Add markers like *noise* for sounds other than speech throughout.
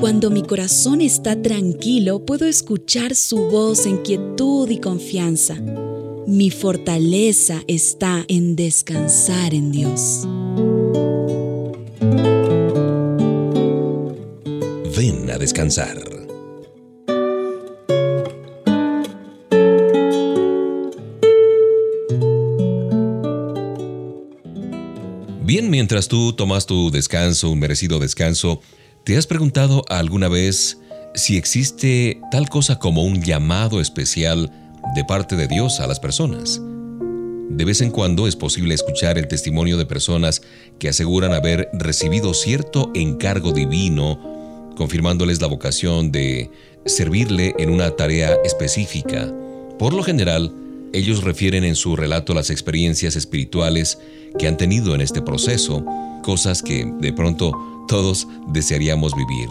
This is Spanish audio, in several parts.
Cuando mi corazón está tranquilo, puedo escuchar su voz en quietud y confianza. Mi fortaleza está en descansar en Dios. Ven a descansar. Bien, mientras tú tomas tu descanso, un merecido descanso, ¿te has preguntado alguna vez si existe tal cosa como un llamado especial de parte de Dios a las personas? De vez en cuando es posible escuchar el testimonio de personas que aseguran haber recibido cierto encargo divino, confirmándoles la vocación de servirle en una tarea específica. Por lo general, ellos refieren en su relato las experiencias espirituales que han tenido en este proceso, cosas que de pronto todos desearíamos vivir.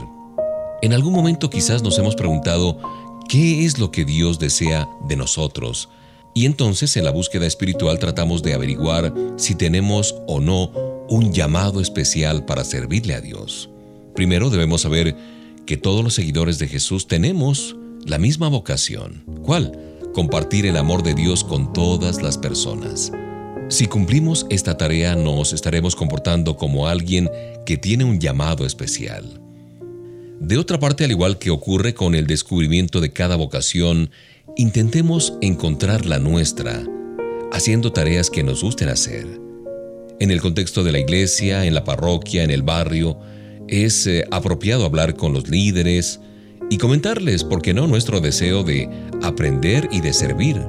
En algún momento quizás nos hemos preguntado qué es lo que Dios desea de nosotros, y entonces en la búsqueda espiritual tratamos de averiguar si tenemos o no un llamado especial para servirle a Dios. Primero debemos saber que todos los seguidores de Jesús tenemos la misma vocación. ¿Cuál? compartir el amor de Dios con todas las personas. Si cumplimos esta tarea nos estaremos comportando como alguien que tiene un llamado especial. De otra parte, al igual que ocurre con el descubrimiento de cada vocación, intentemos encontrar la nuestra, haciendo tareas que nos gusten hacer. En el contexto de la iglesia, en la parroquia, en el barrio, es eh, apropiado hablar con los líderes, y comentarles, ¿por qué no?, nuestro deseo de aprender y de servir.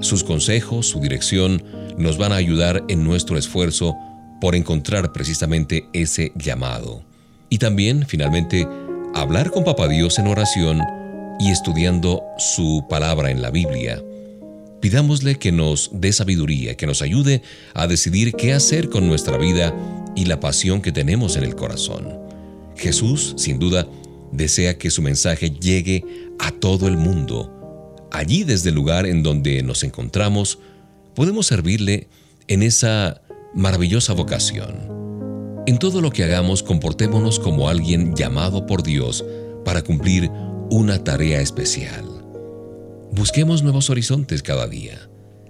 Sus consejos, su dirección, nos van a ayudar en nuestro esfuerzo por encontrar precisamente ese llamado. Y también, finalmente, hablar con Papá Dios en oración y estudiando su palabra en la Biblia. Pidámosle que nos dé sabiduría, que nos ayude a decidir qué hacer con nuestra vida y la pasión que tenemos en el corazón. Jesús, sin duda, desea que su mensaje llegue a todo el mundo. Allí desde el lugar en donde nos encontramos, podemos servirle en esa maravillosa vocación. En todo lo que hagamos, comportémonos como alguien llamado por Dios para cumplir una tarea especial. Busquemos nuevos horizontes cada día.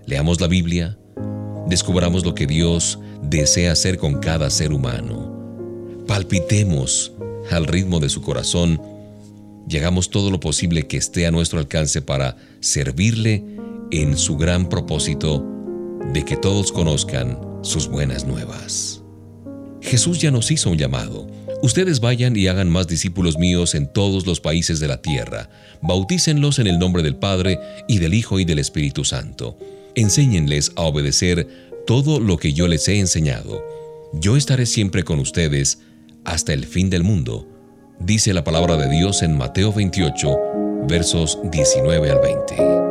Leamos la Biblia. Descubramos lo que Dios desea hacer con cada ser humano. Palpitemos al ritmo de su corazón llegamos todo lo posible que esté a nuestro alcance para servirle en su gran propósito de que todos conozcan sus buenas nuevas. Jesús ya nos hizo un llamado. Ustedes vayan y hagan más discípulos míos en todos los países de la tierra. Bautícenlos en el nombre del Padre y del Hijo y del Espíritu Santo. Enséñenles a obedecer todo lo que yo les he enseñado. Yo estaré siempre con ustedes hasta el fin del mundo, dice la palabra de Dios en Mateo 28, versos 19 al 20.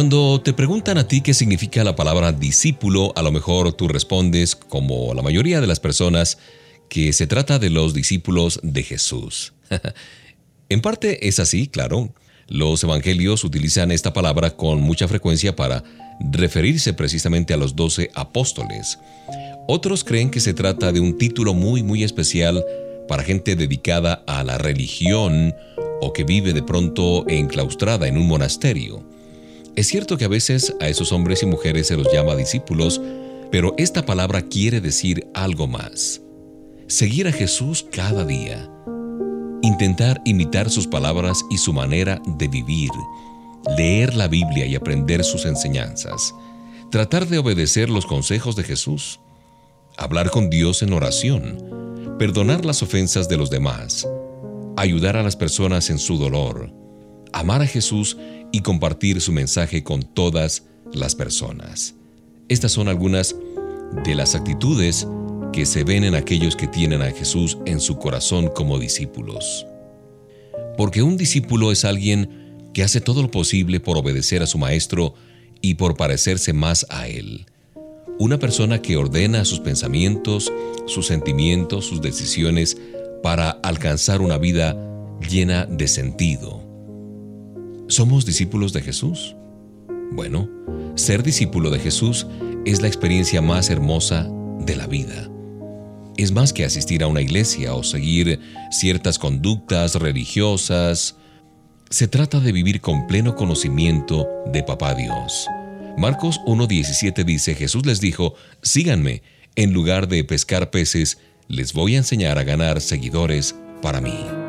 Cuando te preguntan a ti qué significa la palabra discípulo, a lo mejor tú respondes, como la mayoría de las personas, que se trata de los discípulos de Jesús. *laughs* en parte es así, claro. Los evangelios utilizan esta palabra con mucha frecuencia para referirse precisamente a los doce apóstoles. Otros creen que se trata de un título muy muy especial para gente dedicada a la religión o que vive de pronto enclaustrada en un monasterio. Es cierto que a veces a esos hombres y mujeres se los llama discípulos, pero esta palabra quiere decir algo más. Seguir a Jesús cada día. Intentar imitar sus palabras y su manera de vivir, leer la Biblia y aprender sus enseñanzas, tratar de obedecer los consejos de Jesús, hablar con Dios en oración, perdonar las ofensas de los demás, ayudar a las personas en su dolor, amar a Jesús y compartir su mensaje con todas las personas. Estas son algunas de las actitudes que se ven en aquellos que tienen a Jesús en su corazón como discípulos. Porque un discípulo es alguien que hace todo lo posible por obedecer a su maestro y por parecerse más a él. Una persona que ordena sus pensamientos, sus sentimientos, sus decisiones para alcanzar una vida llena de sentido. ¿Somos discípulos de Jesús? Bueno, ser discípulo de Jesús es la experiencia más hermosa de la vida es más que asistir a una iglesia o seguir ciertas conductas religiosas. Se trata de vivir con pleno conocimiento de Papá Dios. Marcos 1.17 dice, Jesús les dijo, síganme, en lugar de pescar peces, les voy a enseñar a ganar seguidores para mí.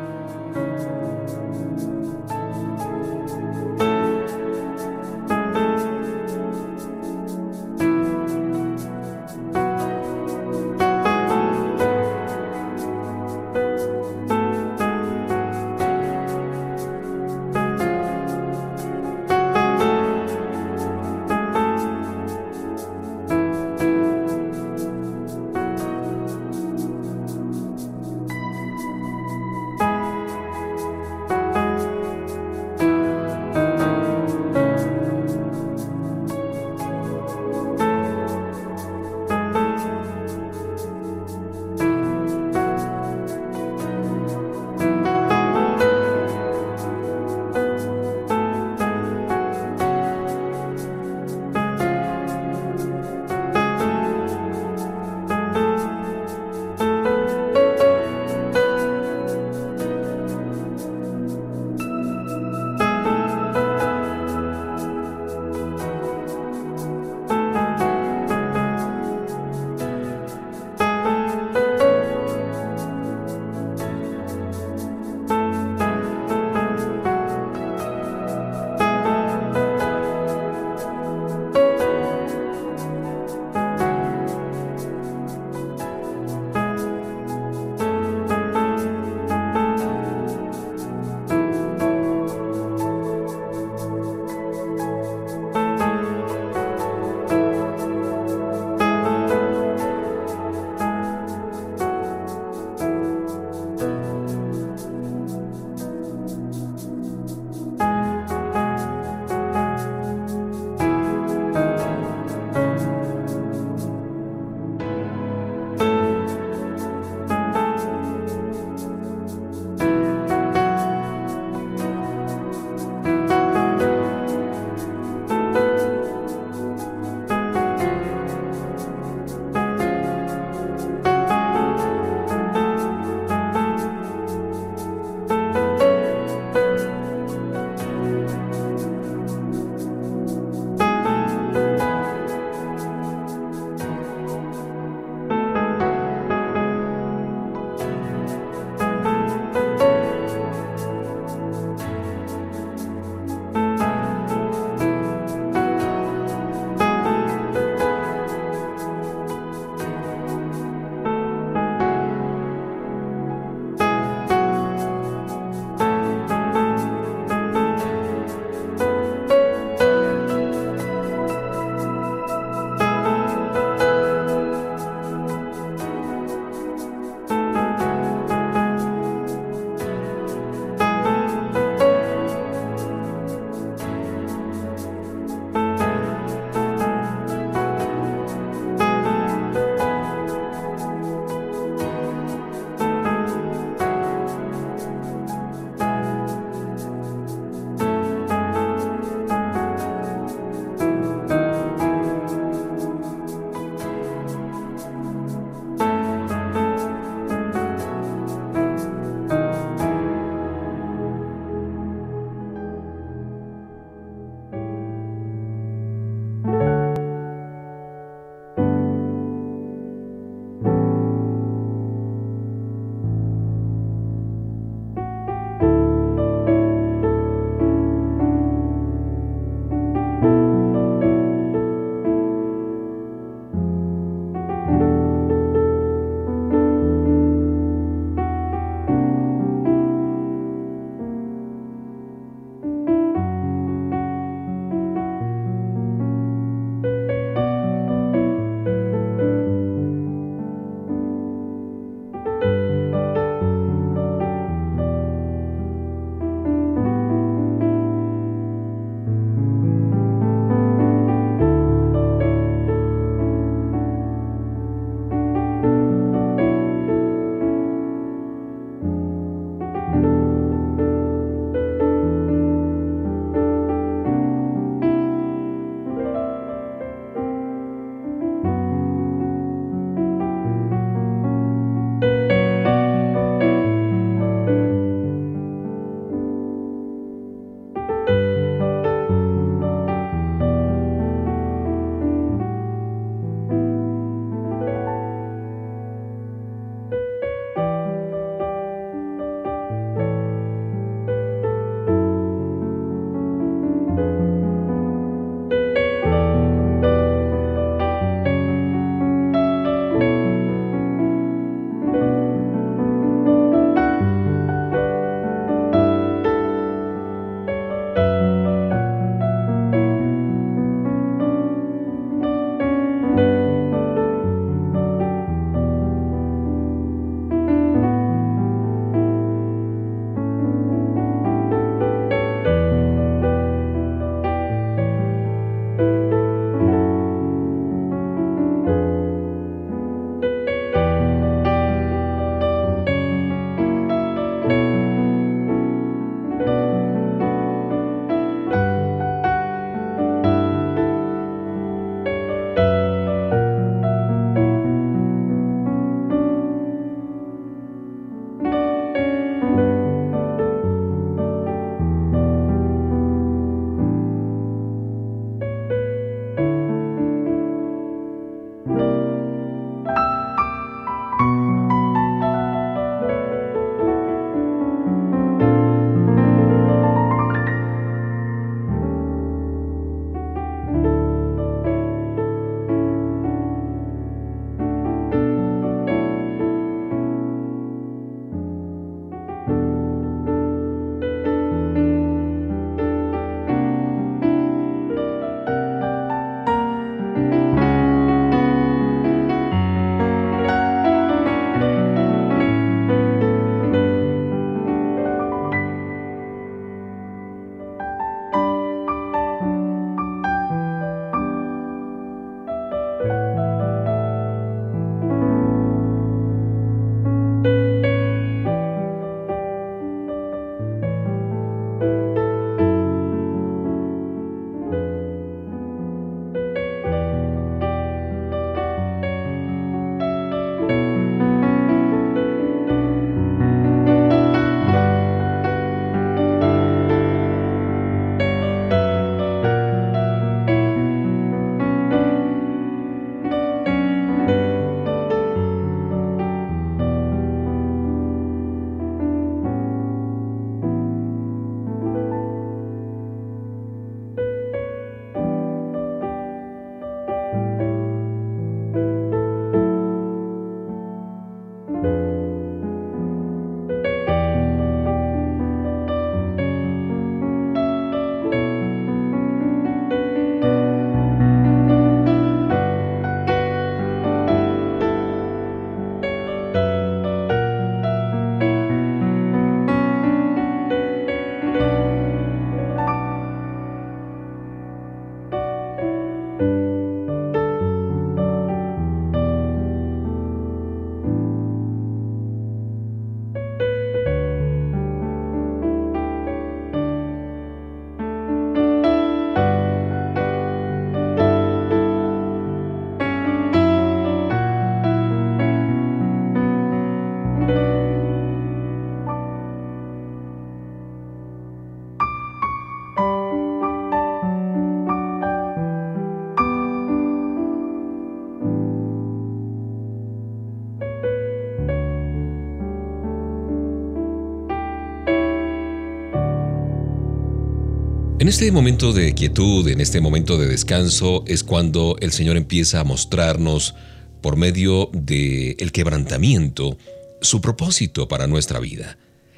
Este momento de quietud, en este momento de descanso, es cuando el Señor empieza a mostrarnos, por medio del el quebrantamiento, su propósito para nuestra vida.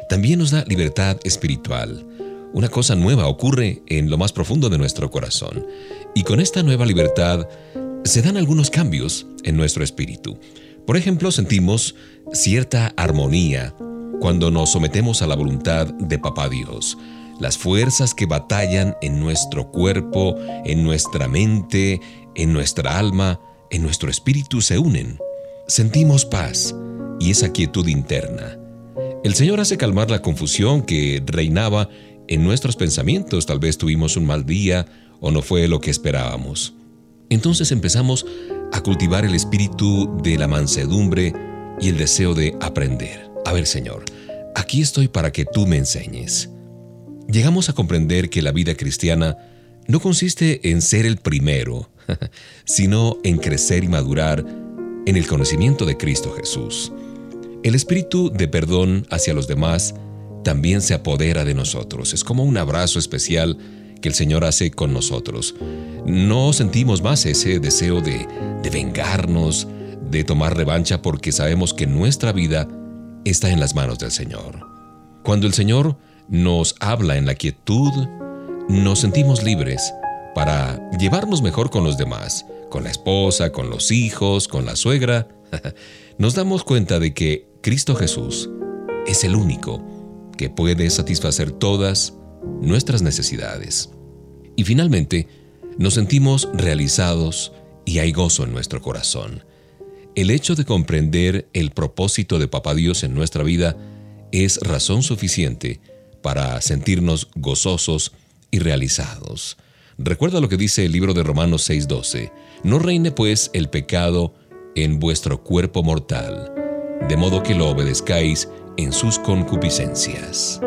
También nos da libertad espiritual. Una cosa nueva ocurre en lo más profundo de nuestro corazón. Y con esta nueva libertad se dan algunos cambios en nuestro espíritu. Por ejemplo, sentimos cierta armonía cuando nos sometemos a la voluntad de Papá Dios. Las fuerzas que batallan en nuestro cuerpo, en nuestra mente, en nuestra alma, en nuestro espíritu se unen. Sentimos paz y esa quietud interna. El Señor hace calmar la confusión que reinaba en nuestros pensamientos. Tal vez tuvimos un mal día o no fue lo que esperábamos. Entonces empezamos a cultivar el espíritu de la mansedumbre y el deseo de aprender. A ver, Señor, aquí estoy para que tú me enseñes. Llegamos a comprender que la vida cristiana no consiste en ser el primero, *laughs* sino en crecer y madurar en el conocimiento de Cristo Jesús. El espíritu de perdón hacia los demás también se apodera de nosotros. Es como un abrazo especial que el Señor hace con nosotros. No sentimos más ese deseo de, de vengarnos, de tomar revancha porque sabemos que nuestra vida está en las manos del Señor. Cuando el Señor nos habla en la quietud, nos sentimos libres para llevarnos mejor con los demás, con la esposa, con los hijos, con la suegra. *laughs* Nos damos cuenta de que Cristo Jesús es el único que puede satisfacer todas nuestras necesidades. Y finalmente, nos sentimos realizados y hay gozo en nuestro corazón. El hecho de comprender el propósito de Papá Dios en nuestra vida es razón suficiente para sentirnos gozosos y realizados. Recuerda lo que dice el libro de Romanos 6:12. No reine pues el pecado en vuestro cuerpo mortal, de modo que lo obedezcáis en sus concupiscencias.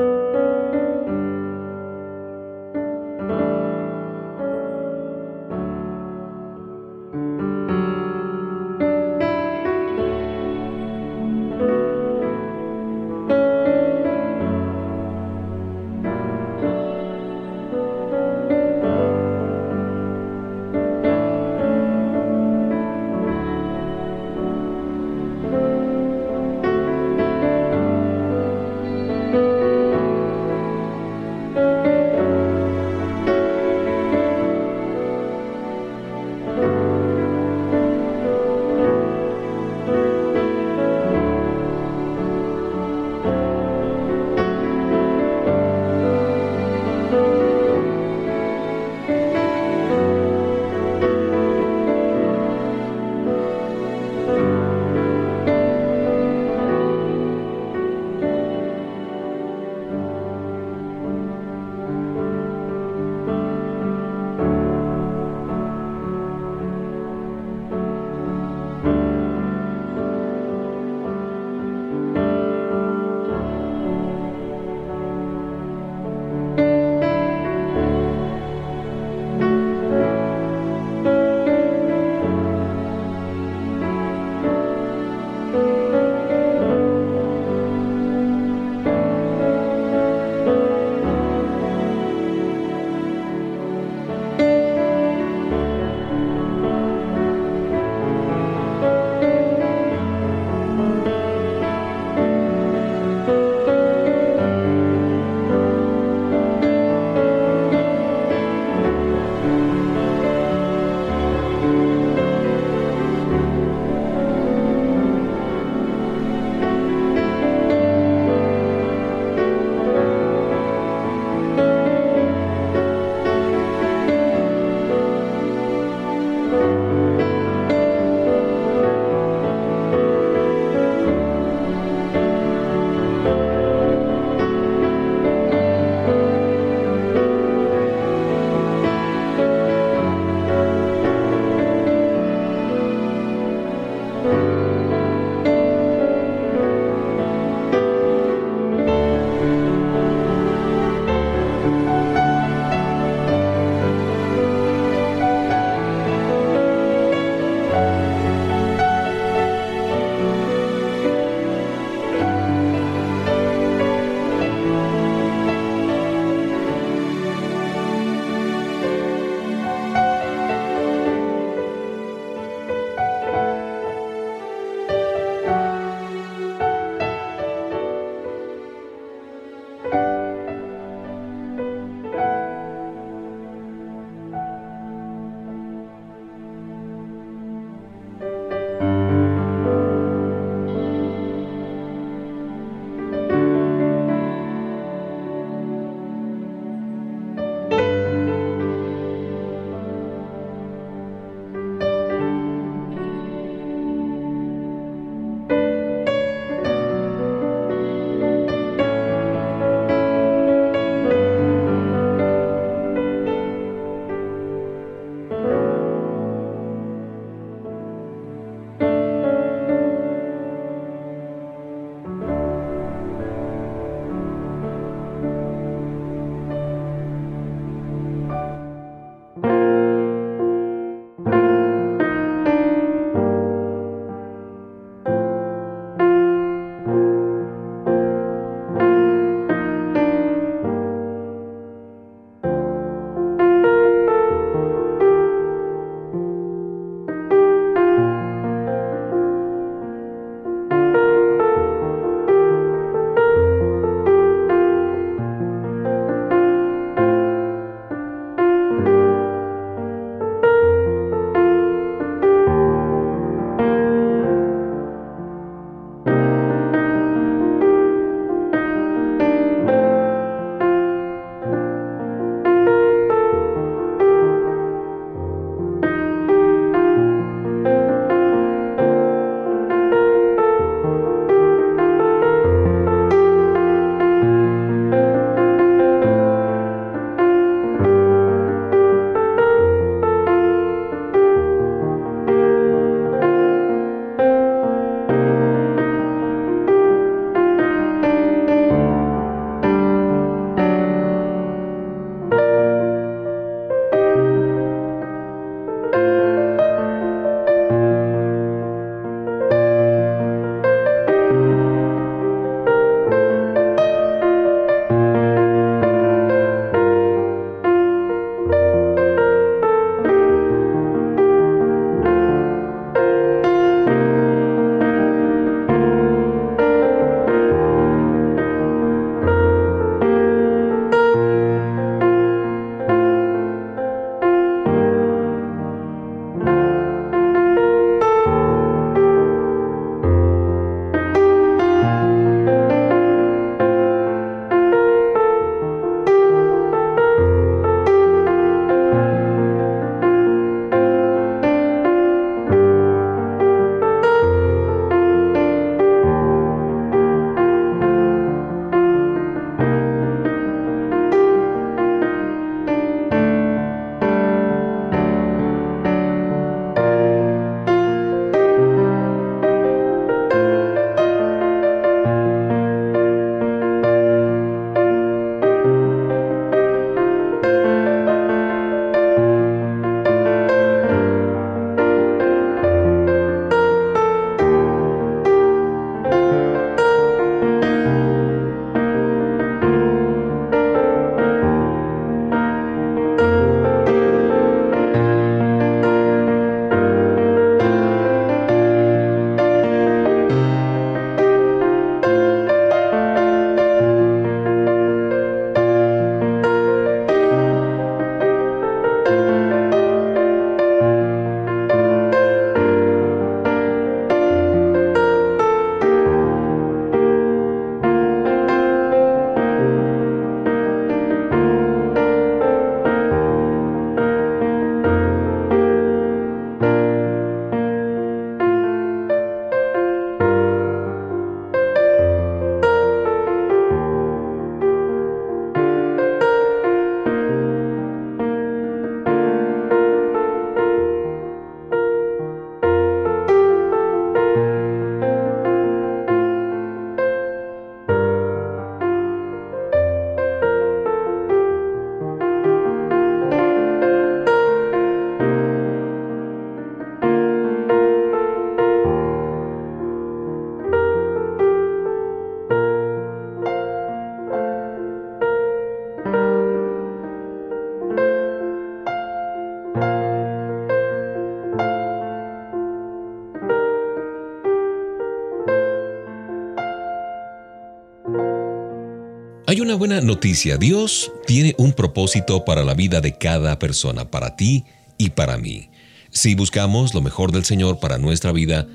Buena noticia. Dios tiene un propósito para la vida de cada persona, para ti y para mí. Si buscamos lo mejor del Señor para nuestra vida,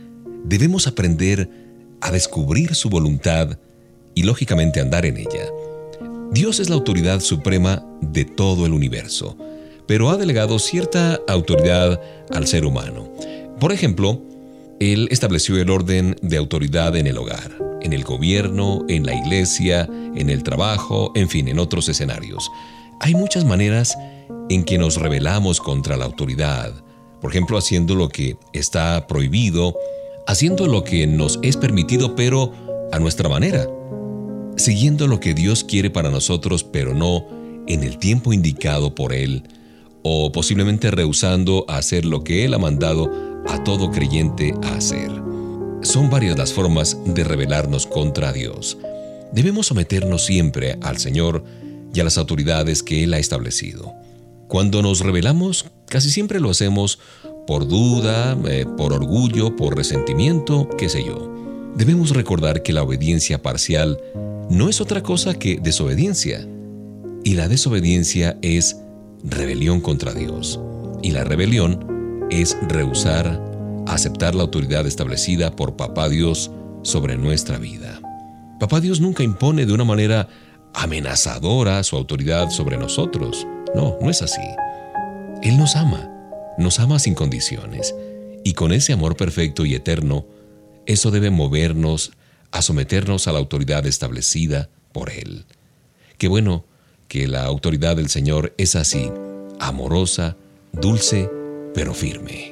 debemos aprender a descubrir su voluntad y lógicamente andar en ella. Dios es la autoridad suprema de todo el universo, pero ha delegado cierta autoridad al ser humano. Por ejemplo, Él estableció el orden de autoridad en el hogar, en el gobierno, en la iglesia, en el trabajo, en fin, en otros escenarios. Hay muchas maneras en que nos rebelamos contra la autoridad, por ejemplo, haciendo lo que está prohibido, haciendo lo que nos es permitido, pero a nuestra manera, siguiendo lo que Dios quiere para nosotros, pero no en el tiempo indicado por Él, o posiblemente rehusando hacer lo que Él ha mandado a todo creyente a hacer. Son varias las formas de rebelarnos contra Dios. Debemos someternos siempre al Señor y a las autoridades que Él ha establecido. Cuando nos rebelamos, casi siempre lo hacemos por duda, eh, por orgullo, por resentimiento, qué sé yo. Debemos recordar que la obediencia parcial no es otra cosa que desobediencia. Y la desobediencia es rebelión contra Dios. Y la rebelión es rehusar aceptar la autoridad establecida por Papá Dios sobre nuestra vida. Papá Dios nunca impone de una manera amenazadora su autoridad sobre nosotros. No, no es así. Él nos ama, nos ama sin condiciones, y con ese amor perfecto y eterno, eso debe movernos a someternos a la autoridad establecida por Él. Qué bueno que la autoridad del Señor es así, amorosa, dulce, pero firme.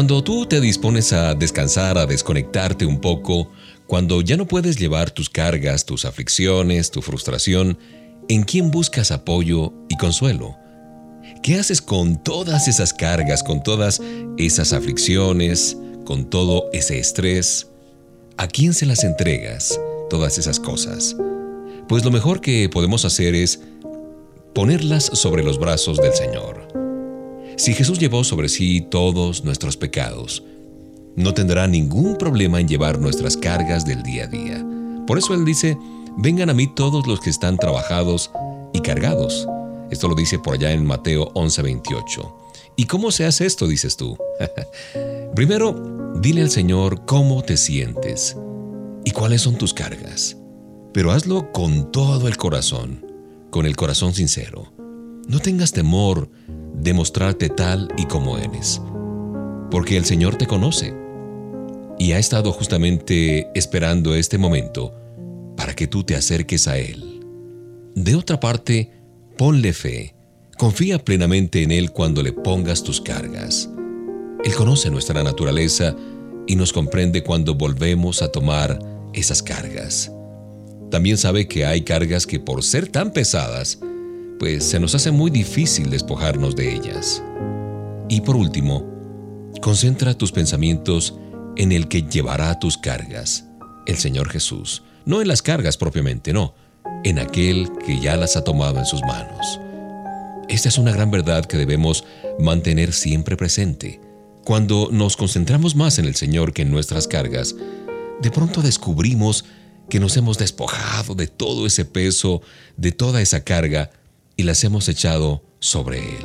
Cuando tú te dispones a descansar, a desconectarte un poco, cuando ya no puedes llevar tus cargas, tus aflicciones, tu frustración, ¿en quién buscas apoyo y consuelo? ¿Qué haces con todas esas cargas, con todas esas aflicciones, con todo ese estrés? ¿A quién se las entregas todas esas cosas? Pues lo mejor que podemos hacer es ponerlas sobre los brazos del Señor. Si Jesús llevó sobre sí todos nuestros pecados, no tendrá ningún problema en llevar nuestras cargas del día a día. Por eso Él dice, vengan a mí todos los que están trabajados y cargados. Esto lo dice por allá en Mateo 11:28. ¿Y cómo se hace esto, dices tú? *laughs* Primero, dile al Señor cómo te sientes y cuáles son tus cargas. Pero hazlo con todo el corazón, con el corazón sincero. No tengas temor de mostrarte tal y como eres, porque el Señor te conoce y ha estado justamente esperando este momento para que tú te acerques a Él. De otra parte, ponle fe, confía plenamente en Él cuando le pongas tus cargas. Él conoce nuestra naturaleza y nos comprende cuando volvemos a tomar esas cargas. También sabe que hay cargas que por ser tan pesadas, pues se nos hace muy difícil despojarnos de ellas. Y por último, concentra tus pensamientos en el que llevará tus cargas, el Señor Jesús. No en las cargas propiamente, no, en aquel que ya las ha tomado en sus manos. Esta es una gran verdad que debemos mantener siempre presente. Cuando nos concentramos más en el Señor que en nuestras cargas, de pronto descubrimos que nos hemos despojado de todo ese peso, de toda esa carga, y las hemos echado sobre Él.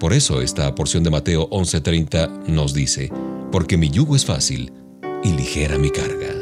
Por eso esta porción de Mateo 11:30 nos dice, porque mi yugo es fácil y ligera mi carga.